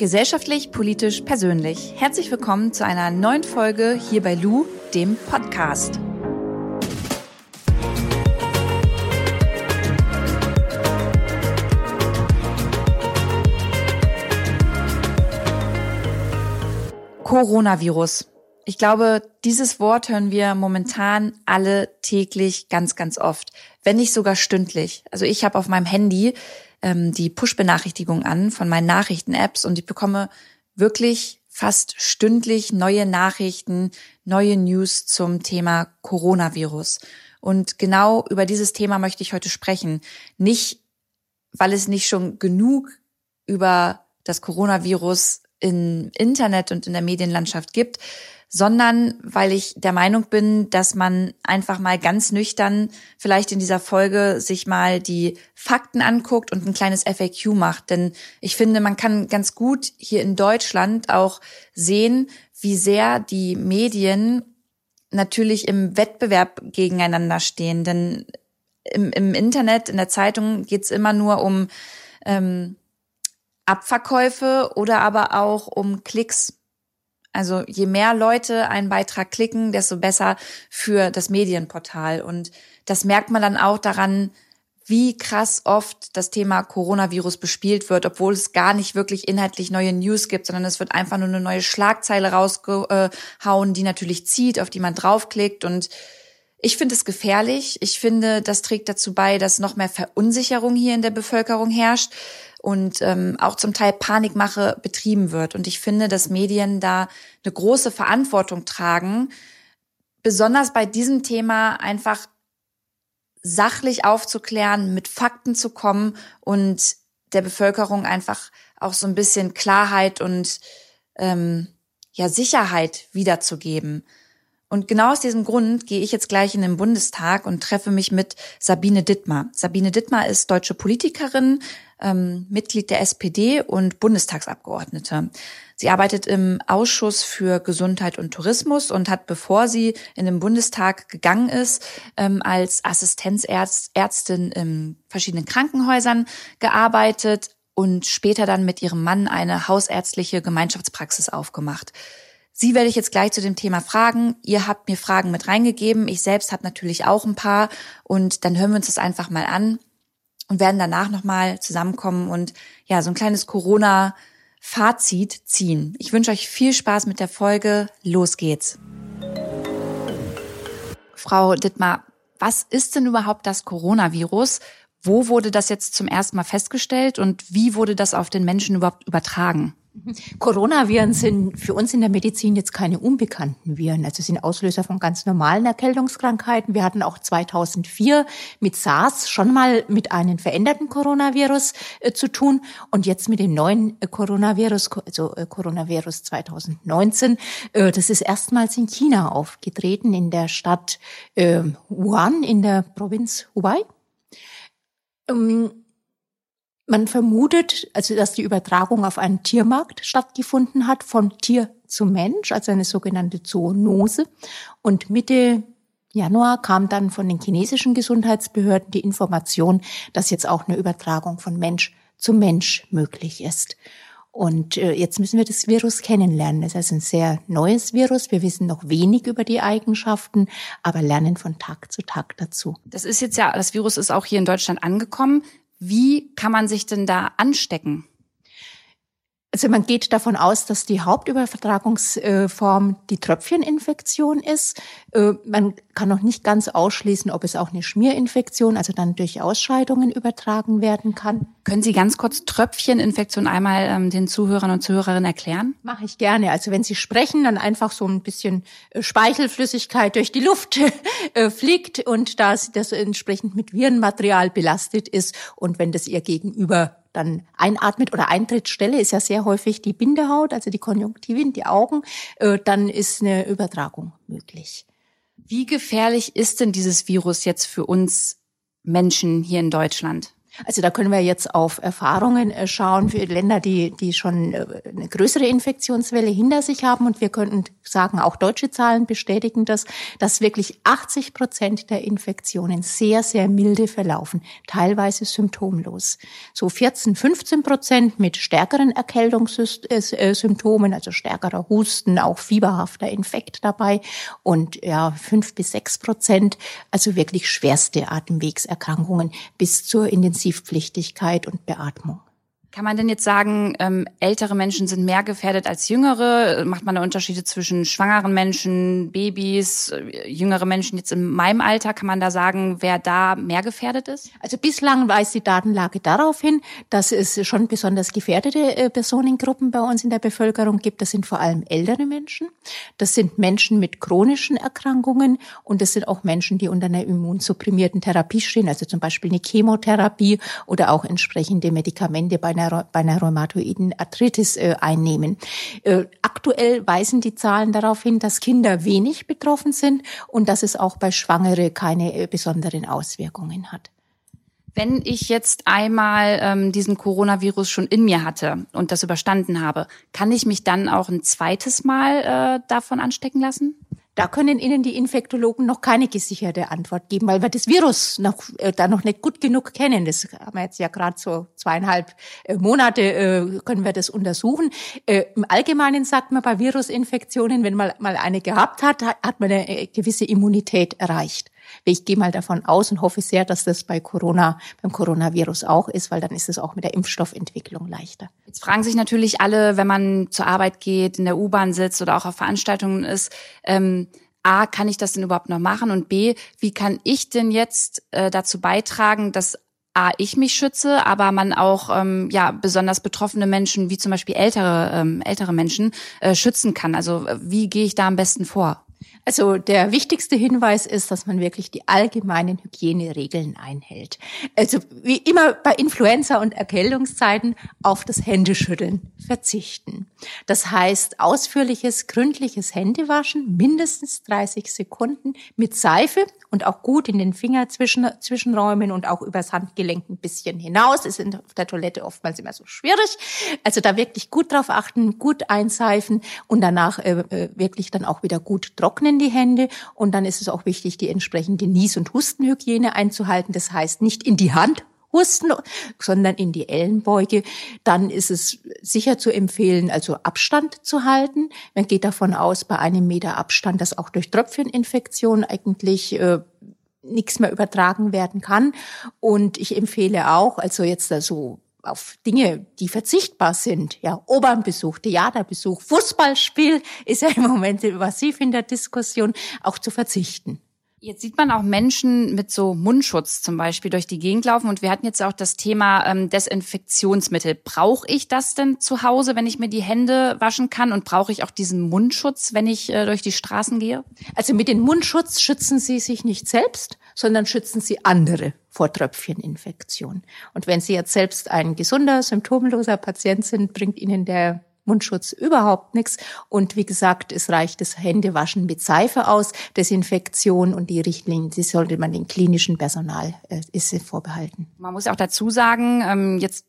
Gesellschaftlich, politisch, persönlich. Herzlich willkommen zu einer neuen Folge hier bei Lu, dem Podcast. Coronavirus. Ich glaube, dieses Wort hören wir momentan alle täglich ganz, ganz oft, wenn nicht sogar stündlich. Also ich habe auf meinem Handy ähm, die Push-Benachrichtigung an von meinen Nachrichten-Apps und ich bekomme wirklich fast stündlich neue Nachrichten, neue News zum Thema Coronavirus. Und genau über dieses Thema möchte ich heute sprechen. Nicht, weil es nicht schon genug über das Coronavirus im Internet und in der Medienlandschaft gibt, sondern weil ich der Meinung bin, dass man einfach mal ganz nüchtern vielleicht in dieser Folge sich mal die Fakten anguckt und ein kleines FAQ macht. Denn ich finde, man kann ganz gut hier in Deutschland auch sehen, wie sehr die Medien natürlich im Wettbewerb gegeneinander stehen. Denn im, im Internet, in der Zeitung geht's immer nur um ähm, Abverkäufe oder aber auch um Klicks. Also je mehr Leute einen Beitrag klicken, desto besser für das Medienportal. Und das merkt man dann auch daran, wie krass oft das Thema Coronavirus bespielt wird, obwohl es gar nicht wirklich inhaltlich neue News gibt, sondern es wird einfach nur eine neue Schlagzeile rausgehauen, die natürlich zieht, auf die man draufklickt. Und ich finde es gefährlich. Ich finde, das trägt dazu bei, dass noch mehr Verunsicherung hier in der Bevölkerung herrscht und ähm, auch zum Teil Panikmache betrieben wird. Und ich finde, dass Medien da eine große Verantwortung tragen, besonders bei diesem Thema einfach sachlich aufzuklären, mit Fakten zu kommen und der Bevölkerung einfach auch so ein bisschen Klarheit und ähm, ja Sicherheit wiederzugeben. Und genau aus diesem Grund gehe ich jetzt gleich in den Bundestag und treffe mich mit Sabine Dittmar. Sabine Dittmar ist deutsche Politikerin, ähm, Mitglied der SPD und Bundestagsabgeordnete. Sie arbeitet im Ausschuss für Gesundheit und Tourismus und hat, bevor sie in den Bundestag gegangen ist, ähm, als Assistenzärztin in verschiedenen Krankenhäusern gearbeitet und später dann mit ihrem Mann eine hausärztliche Gemeinschaftspraxis aufgemacht. Sie werde ich jetzt gleich zu dem Thema fragen. Ihr habt mir Fragen mit reingegeben. Ich selbst habe natürlich auch ein paar. Und dann hören wir uns das einfach mal an und werden danach nochmal zusammenkommen und ja, so ein kleines Corona-Fazit ziehen. Ich wünsche euch viel Spaß mit der Folge. Los geht's. Frau Dittmar, was ist denn überhaupt das Coronavirus? Wo wurde das jetzt zum ersten Mal festgestellt und wie wurde das auf den Menschen überhaupt übertragen? Coronaviren sind für uns in der Medizin jetzt keine unbekannten Viren. Also sind Auslöser von ganz normalen Erkältungskrankheiten. Wir hatten auch 2004 mit SARS schon mal mit einem veränderten Coronavirus äh, zu tun. Und jetzt mit dem neuen äh, Coronavirus, also äh, Coronavirus 2019, äh, das ist erstmals in China aufgetreten, in der Stadt ähm, Wuhan in der Provinz Hubei. Ähm, man vermutet, also dass die Übertragung auf einen Tiermarkt stattgefunden hat, von Tier zu Mensch, also eine sogenannte Zoonose. Und Mitte Januar kam dann von den chinesischen Gesundheitsbehörden die Information, dass jetzt auch eine Übertragung von Mensch zu Mensch möglich ist. Und äh, jetzt müssen wir das Virus kennenlernen. Es ist ein sehr neues Virus. Wir wissen noch wenig über die Eigenschaften, aber lernen von Tag zu Tag dazu. Das ist jetzt ja, das Virus ist auch hier in Deutschland angekommen. Wie kann man sich denn da anstecken? Also man geht davon aus, dass die Hauptübertragungsform die Tröpfcheninfektion ist. Äh, man kann noch nicht ganz ausschließen, ob es auch eine Schmierinfektion, also dann durch Ausscheidungen übertragen werden kann. Können Sie ganz kurz Tröpfcheninfektion einmal ähm, den Zuhörern und Zuhörerinnen erklären? Mache ich gerne. Also wenn Sie sprechen, dann einfach so ein bisschen äh, Speichelflüssigkeit durch die Luft äh, fliegt und das, das entsprechend mit Virenmaterial belastet ist und wenn das Ihr Gegenüber dann einatmet oder Eintrittsstelle ist ja sehr häufig die Bindehaut, also die Konjunktivin, die Augen, äh, dann ist eine Übertragung möglich. Wie gefährlich ist denn dieses Virus jetzt für uns Menschen hier in Deutschland? Also da können wir jetzt auf Erfahrungen äh, schauen für Länder, die, die schon äh, eine größere Infektionswelle hinter sich haben. Und wir könnten sagen, auch deutsche Zahlen bestätigen das, dass wirklich 80 Prozent der Infektionen sehr, sehr milde verlaufen, teilweise symptomlos. So 14, 15 Prozent mit stärkeren Erkältungssymptomen, also stärkerer Husten, auch fieberhafter Infekt dabei. Und ja, fünf bis sechs Prozent, also wirklich schwerste Atemwegserkrankungen bis zur Intensivität Intensivpflichtigkeit und Beatmung. Kann man denn jetzt sagen, ähm, ältere Menschen sind mehr gefährdet als jüngere? Macht man da Unterschiede zwischen schwangeren Menschen, Babys, äh, jüngere Menschen jetzt in meinem Alter? Kann man da sagen, wer da mehr gefährdet ist? Also bislang weist die Datenlage darauf hin, dass es schon besonders gefährdete äh, Personengruppen bei uns in der Bevölkerung gibt. Das sind vor allem ältere Menschen. Das sind Menschen mit chronischen Erkrankungen und das sind auch Menschen, die unter einer immunsupprimierten Therapie stehen, also zum Beispiel eine Chemotherapie oder auch entsprechende Medikamente bei einer einer, bei einer rheumatoiden Arthritis äh, einnehmen. Äh, aktuell weisen die Zahlen darauf hin, dass Kinder wenig betroffen sind und dass es auch bei Schwangere keine äh, besonderen Auswirkungen hat. Wenn ich jetzt einmal ähm, diesen Coronavirus schon in mir hatte und das überstanden habe, kann ich mich dann auch ein zweites Mal äh, davon anstecken lassen? Da können Ihnen die Infektologen noch keine gesicherte Antwort geben, weil wir das Virus noch, äh, da noch nicht gut genug kennen. Das haben wir jetzt ja gerade so zweieinhalb äh, Monate äh, können wir das untersuchen. Äh, Im Allgemeinen sagt man bei Virusinfektionen, wenn man mal eine gehabt hat, hat man eine äh, gewisse Immunität erreicht. Ich gehe mal davon aus und hoffe sehr, dass das bei Corona, beim Coronavirus auch ist, weil dann ist es auch mit der Impfstoffentwicklung leichter. Jetzt fragen sich natürlich alle, wenn man zur Arbeit geht, in der U-Bahn sitzt oder auch auf Veranstaltungen ist, ähm, A, kann ich das denn überhaupt noch machen? Und B, wie kann ich denn jetzt äh, dazu beitragen, dass A, ich mich schütze, aber man auch ähm, ja besonders betroffene Menschen, wie zum Beispiel ältere ähm, ältere Menschen, äh, schützen kann. Also wie gehe ich da am besten vor? Also der wichtigste Hinweis ist, dass man wirklich die allgemeinen Hygieneregeln einhält. Also wie immer bei Influenza und Erkältungszeiten auf das Händeschütteln verzichten. Das heißt ausführliches, gründliches Händewaschen, mindestens 30 Sekunden mit Seife und auch gut in den Finger zwischen, zwischenräumen und auch übers Handgelenk ein bisschen hinaus. Ist auf der Toilette oftmals immer so schwierig. Also da wirklich gut drauf achten, gut einseifen und danach äh, äh wirklich dann auch wieder gut trocknen die Hände. Und dann ist es auch wichtig, die entsprechende Nies- und Hustenhygiene einzuhalten. Das heißt, nicht in die Hand husten, sondern in die Ellenbeuge. Dann ist es sicher zu empfehlen, also Abstand zu halten. Man geht davon aus, bei einem Meter Abstand, dass auch durch Tröpfcheninfektion eigentlich äh, nichts mehr übertragen werden kann. Und ich empfehle auch, also jetzt da so auf Dinge, die verzichtbar sind. Ja, Opernbesuch, Theaterbesuch, Fußballspiel ist ja im Moment massiv in der Diskussion, auch zu verzichten. Jetzt sieht man auch Menschen mit so Mundschutz zum Beispiel durch die Gegend laufen. Und wir hatten jetzt auch das Thema ähm, Desinfektionsmittel. Brauche ich das denn zu Hause, wenn ich mir die Hände waschen kann? Und brauche ich auch diesen Mundschutz, wenn ich äh, durch die Straßen gehe? Also mit dem Mundschutz schützen Sie sich nicht selbst, sondern schützen Sie andere vor Tröpfcheninfektion. Und wenn Sie jetzt selbst ein gesunder, symptomloser Patient sind, bringt Ihnen der Mundschutz überhaupt nichts. Und wie gesagt, es reicht das Händewaschen mit Seife aus. Desinfektion und die Richtlinien, die sollte man dem klinischen Personal äh, ist vorbehalten. Man muss auch dazu sagen, ähm, jetzt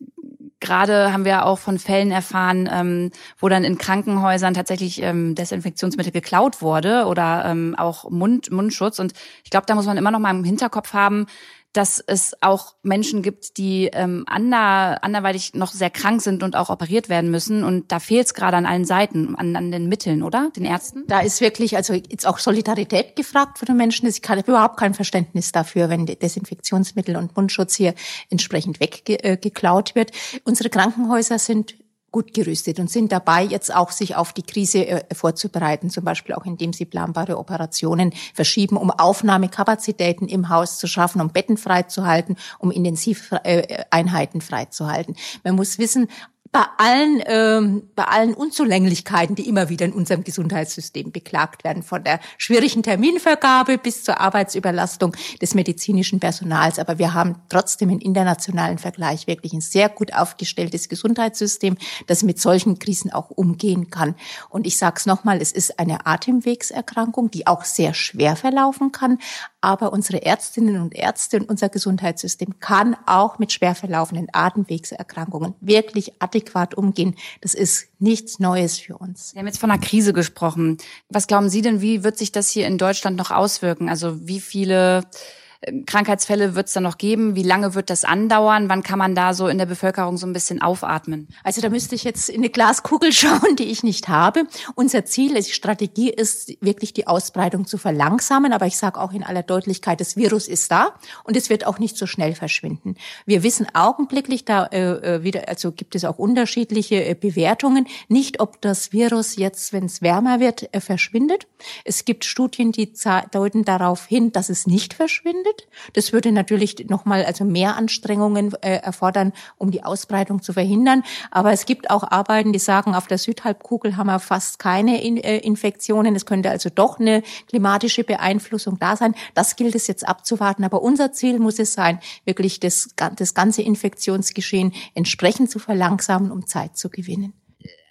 Gerade haben wir auch von Fällen erfahren, ähm, wo dann in Krankenhäusern tatsächlich ähm, Desinfektionsmittel geklaut wurde oder ähm, auch Mund, Mundschutz. Und ich glaube, da muss man immer noch mal im Hinterkopf haben, dass es auch Menschen gibt, die ähm, ander, anderweitig noch sehr krank sind und auch operiert werden müssen. Und da fehlt es gerade an allen Seiten, an, an den Mitteln, oder? Den Ärzten? Da ist wirklich, also jetzt auch Solidarität gefragt von den Menschen. Ich habe überhaupt kein Verständnis dafür, wenn Desinfektionsmittel und Mundschutz hier entsprechend weggeklaut wird. Unsere Krankenhäuser sind gut gerüstet und sind dabei, jetzt auch sich auf die Krise äh, vorzubereiten, zum Beispiel auch indem sie planbare Operationen verschieben, um Aufnahmekapazitäten im Haus zu schaffen, um Betten freizuhalten, um Intensiveinheiten freizuhalten. Man muss wissen, bei allen, ähm, bei allen Unzulänglichkeiten, die immer wieder in unserem Gesundheitssystem beklagt werden, von der schwierigen Terminvergabe bis zur Arbeitsüberlastung des medizinischen Personals. Aber wir haben trotzdem im internationalen Vergleich wirklich ein sehr gut aufgestelltes Gesundheitssystem, das mit solchen Krisen auch umgehen kann. Und ich sage es nochmal, es ist eine Atemwegserkrankung, die auch sehr schwer verlaufen kann. Aber unsere Ärztinnen und Ärzte und unser Gesundheitssystem kann auch mit schwer verlaufenden Atemwegserkrankungen wirklich umgehen. Das ist nichts Neues für uns. Wir haben jetzt von einer Krise gesprochen. Was glauben Sie denn, wie wird sich das hier in Deutschland noch auswirken? Also wie viele Krankheitsfälle wird es dann noch geben? Wie lange wird das andauern? Wann kann man da so in der Bevölkerung so ein bisschen aufatmen? Also da müsste ich jetzt in eine Glaskugel schauen, die ich nicht habe. Unser Ziel, die Strategie ist wirklich die Ausbreitung zu verlangsamen. Aber ich sage auch in aller Deutlichkeit, das Virus ist da und es wird auch nicht so schnell verschwinden. Wir wissen augenblicklich, da äh, äh wieder, also gibt es auch unterschiedliche äh, Bewertungen, nicht ob das Virus jetzt, wenn es wärmer wird, äh, verschwindet. Es gibt Studien, die deuten darauf hin, dass es nicht verschwindet stattfindet. Das würde natürlich nochmal also mehr Anstrengungen äh, erfordern, um die Ausbreitung zu verhindern. Aber es gibt auch Arbeiten, die sagen, auf der Südhalbkugel haben wir fast keine In äh, Infektionen. Es könnte also doch eine klimatische Beeinflussung da sein. Das gilt es jetzt abzuwarten. Aber unser Ziel muss es sein, wirklich das, das ganze Infektionsgeschehen entsprechend zu verlangsamen, um Zeit zu gewinnen.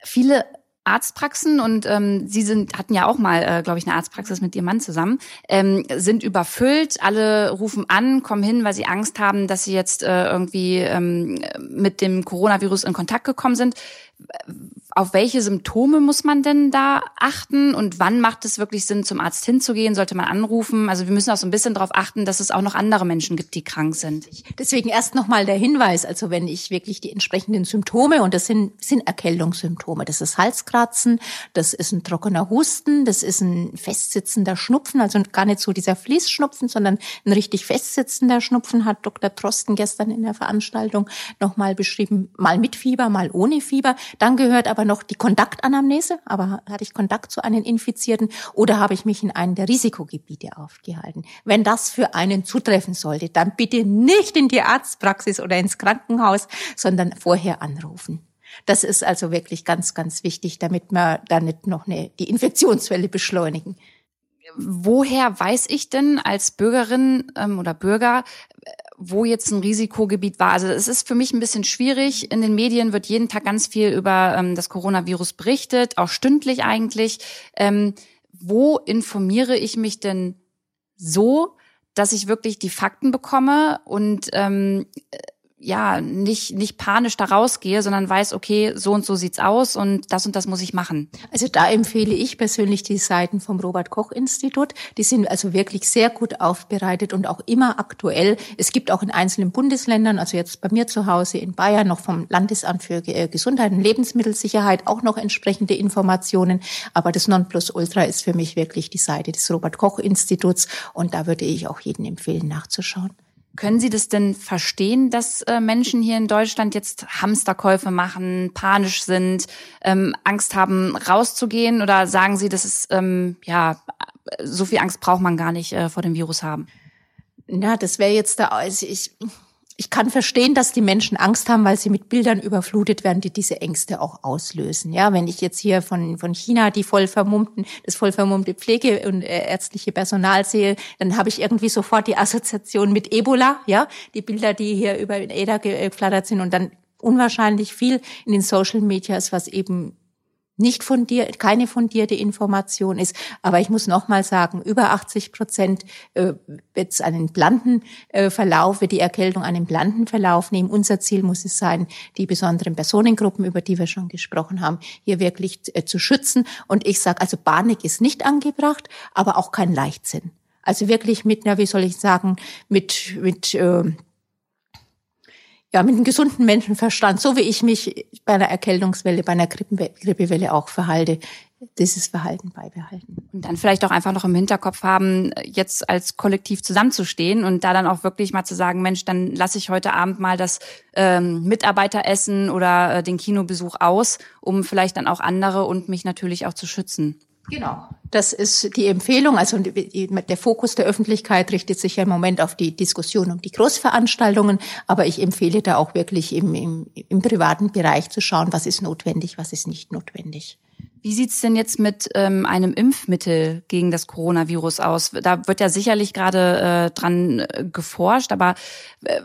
Viele Arztpraxen und ähm, Sie sind hatten ja auch mal, äh, glaube ich, eine Arztpraxis mit Ihrem Mann zusammen, ähm, sind überfüllt. Alle rufen an, kommen hin, weil sie Angst haben, dass sie jetzt äh, irgendwie ähm, mit dem Coronavirus in Kontakt gekommen sind auf welche Symptome muss man denn da achten und wann macht es wirklich Sinn, zum Arzt hinzugehen? Sollte man anrufen? Also wir müssen auch so ein bisschen darauf achten, dass es auch noch andere Menschen gibt, die krank sind. Deswegen erst nochmal der Hinweis, also wenn ich wirklich die entsprechenden Symptome, und das sind, sind Erkältungssymptome, das ist Halskratzen, das ist ein trockener Husten, das ist ein festsitzender Schnupfen, also gar nicht so dieser Fließschnupfen, sondern ein richtig festsitzender Schnupfen, hat Dr. Trosten gestern in der Veranstaltung nochmal beschrieben, mal mit Fieber, mal ohne Fieber. Dann gehört aber noch die Kontaktanamnese, aber hatte ich Kontakt zu einem Infizierten oder habe ich mich in einem der Risikogebiete aufgehalten? Wenn das für einen zutreffen sollte, dann bitte nicht in die Arztpraxis oder ins Krankenhaus, sondern vorher anrufen. Das ist also wirklich ganz, ganz wichtig, damit wir da nicht noch eine, die Infektionswelle beschleunigen woher weiß ich denn als Bürgerin ähm, oder Bürger, wo jetzt ein Risikogebiet war. Also es ist für mich ein bisschen schwierig. In den Medien wird jeden Tag ganz viel über ähm, das Coronavirus berichtet, auch stündlich eigentlich. Ähm, wo informiere ich mich denn so, dass ich wirklich die Fakten bekomme und ähm, ja nicht nicht panisch da rausgehe, sondern weiß, okay, so und so sieht's aus und das und das muss ich machen. Also da empfehle ich persönlich die Seiten vom Robert Koch Institut. Die sind also wirklich sehr gut aufbereitet und auch immer aktuell. Es gibt auch in einzelnen Bundesländern, also jetzt bei mir zu Hause in Bayern noch vom Landesamt für äh, Gesundheit und Lebensmittelsicherheit auch noch entsprechende Informationen. Aber das Nonplusultra ist für mich wirklich die Seite des Robert Koch Instituts und da würde ich auch jeden empfehlen nachzuschauen. Können Sie das denn verstehen, dass äh, Menschen hier in Deutschland jetzt Hamsterkäufe machen, panisch sind, ähm, Angst haben, rauszugehen? Oder sagen Sie, dass es ähm, ja so viel Angst braucht man gar nicht äh, vor dem Virus haben? Na, das wäre jetzt da. Also ich ich kann verstehen, dass die Menschen Angst haben, weil sie mit Bildern überflutet werden, die diese Ängste auch auslösen. Ja, wenn ich jetzt hier von, von China die voll vermummten, das voll vermummte Pflege- und äh, ärztliche Personal sehe, dann habe ich irgendwie sofort die Assoziation mit Ebola, ja, die Bilder, die hier über den Eder geflattert sind und dann unwahrscheinlich viel in den Social Medias, was eben nicht fundiert, keine fundierte Information ist. Aber ich muss noch mal sagen, über 80 Prozent äh, wird einen blanden äh, Verlauf, wird die Erkältung einen blanden Verlauf nehmen. Unser Ziel muss es sein, die besonderen Personengruppen, über die wir schon gesprochen haben, hier wirklich äh, zu schützen. Und ich sage, also Panik ist nicht angebracht, aber auch kein Leichtsinn. Also wirklich mit, na, wie soll ich sagen, mit, mit äh, ja, mit einem gesunden Menschenverstand, so wie ich mich bei einer Erkältungswelle, bei einer Grippewelle auch verhalte, dieses Verhalten beibehalten. Und dann vielleicht auch einfach noch im Hinterkopf haben, jetzt als Kollektiv zusammenzustehen und da dann auch wirklich mal zu sagen, Mensch, dann lasse ich heute Abend mal das ähm, Mitarbeiteressen oder äh, den Kinobesuch aus, um vielleicht dann auch andere und mich natürlich auch zu schützen. Genau. Das ist die Empfehlung. Also der Fokus der Öffentlichkeit richtet sich ja im Moment auf die Diskussion um die Großveranstaltungen. Aber ich empfehle da auch wirklich im, im, im privaten Bereich zu schauen, was ist notwendig, was ist nicht notwendig. Wie sieht's denn jetzt mit ähm, einem Impfmittel gegen das Coronavirus aus? Da wird ja sicherlich gerade äh, dran äh, geforscht, aber äh,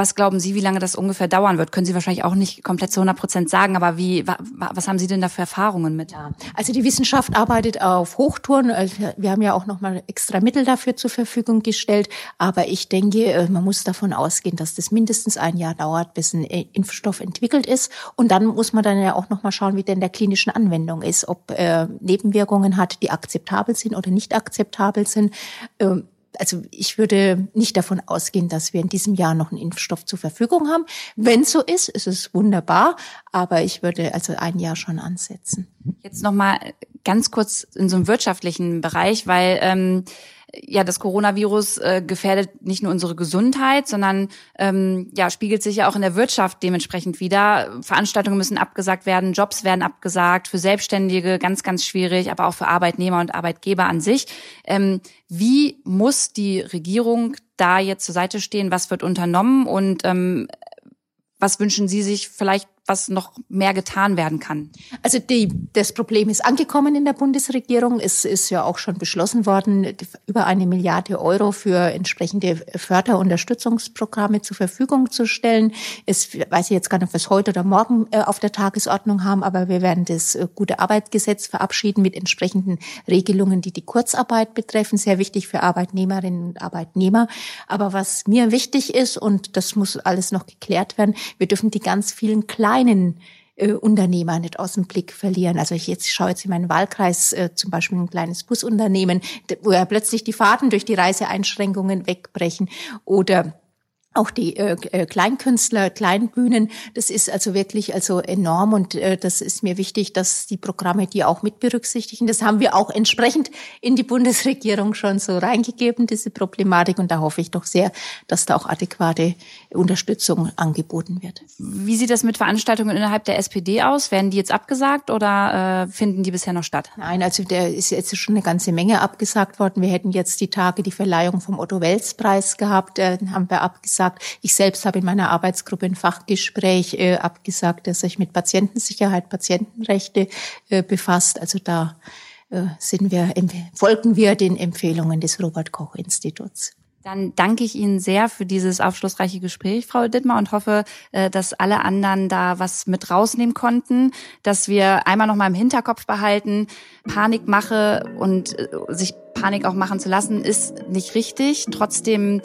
was glauben Sie, wie lange das ungefähr dauern wird? Können Sie wahrscheinlich auch nicht komplett zu 100 Prozent sagen, aber wie, was haben Sie denn da für Erfahrungen mit? Ja, also die Wissenschaft arbeitet auf Hochtouren. Also wir haben ja auch nochmal extra Mittel dafür zur Verfügung gestellt. Aber ich denke, äh, man muss davon ausgehen, dass das mindestens ein Jahr dauert, bis ein äh, Impfstoff entwickelt ist. Und dann muss man dann ja auch nochmal schauen, wie denn der klinischen Anwendung ist, ob äh, Nebenwirkungen hat, die akzeptabel sind oder nicht akzeptabel sind. Ähm, also ich würde nicht davon ausgehen, dass wir in diesem Jahr noch einen Impfstoff zur Verfügung haben. Wenn so ist, ist es wunderbar, aber ich würde also ein Jahr schon ansetzen. Jetzt noch mal ganz kurz in so einem wirtschaftlichen Bereich, weil ähm, ja, das Coronavirus äh, gefährdet nicht nur unsere Gesundheit, sondern ähm, ja, spiegelt sich ja auch in der Wirtschaft dementsprechend wieder. Veranstaltungen müssen abgesagt werden, Jobs werden abgesagt, für Selbstständige ganz, ganz schwierig, aber auch für Arbeitnehmer und Arbeitgeber an sich. Ähm, wie muss die Regierung da jetzt zur Seite stehen? Was wird unternommen und ähm, was wünschen Sie sich vielleicht was noch mehr getan werden kann? Also die, das Problem ist angekommen in der Bundesregierung. Es ist ja auch schon beschlossen worden, über eine Milliarde Euro für entsprechende Förderunterstützungsprogramme zur Verfügung zu stellen. Es weiß ich jetzt gar nicht, ob wir es heute oder morgen äh, auf der Tagesordnung haben, aber wir werden das äh, gute Arbeitsgesetz verabschieden mit entsprechenden Regelungen, die die Kurzarbeit betreffen. Sehr wichtig für Arbeitnehmerinnen und Arbeitnehmer. Aber was mir wichtig ist, und das muss alles noch geklärt werden, wir dürfen die ganz vielen kleinen kleinen äh, Unternehmer nicht aus dem Blick verlieren. Also ich jetzt schaue jetzt in meinen Wahlkreis äh, zum Beispiel ein kleines Busunternehmen, wo ja plötzlich die Fahrten durch die Reiseeinschränkungen wegbrechen oder auch die äh, äh, Kleinkünstler, Kleinbühnen, das ist also wirklich also enorm und äh, das ist mir wichtig, dass die Programme die auch mit berücksichtigen. Das haben wir auch entsprechend in die Bundesregierung schon so reingegeben, diese Problematik und da hoffe ich doch sehr, dass da auch adäquate Unterstützung angeboten wird. Wie sieht das mit Veranstaltungen innerhalb der SPD aus? Werden die jetzt abgesagt oder äh, finden die bisher noch statt? Nein, also der ist jetzt schon eine ganze Menge abgesagt worden. Wir hätten jetzt die Tage die Verleihung vom Otto Wels Preis gehabt, äh, haben wir abgesagt abgesagt. Ich selbst habe in meiner Arbeitsgruppe ein Fachgespräch äh, abgesagt, das sich mit Patientensicherheit, Patientenrechte äh, befasst. Also da äh, sind wir, folgen wir den Empfehlungen des Robert Koch Instituts. Dann danke ich Ihnen sehr für dieses aufschlussreiche Gespräch, Frau Dittmar, und hoffe, äh, dass alle anderen da was mit rausnehmen konnten, dass wir einmal noch mal im Hinterkopf behalten, Panikmache und äh, sich Panik auch machen zu lassen, ist nicht richtig. Trotzdem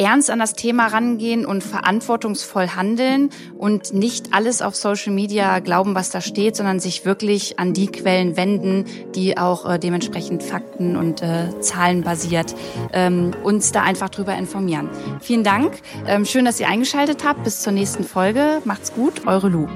ernst an das Thema rangehen und verantwortungsvoll handeln und nicht alles auf Social Media glauben, was da steht, sondern sich wirklich an die Quellen wenden, die auch äh, dementsprechend Fakten und äh, Zahlen basiert, ähm, uns da einfach drüber informieren. Vielen Dank. Ähm, schön, dass ihr eingeschaltet habt. Bis zur nächsten Folge. Macht's gut. Eure Lu.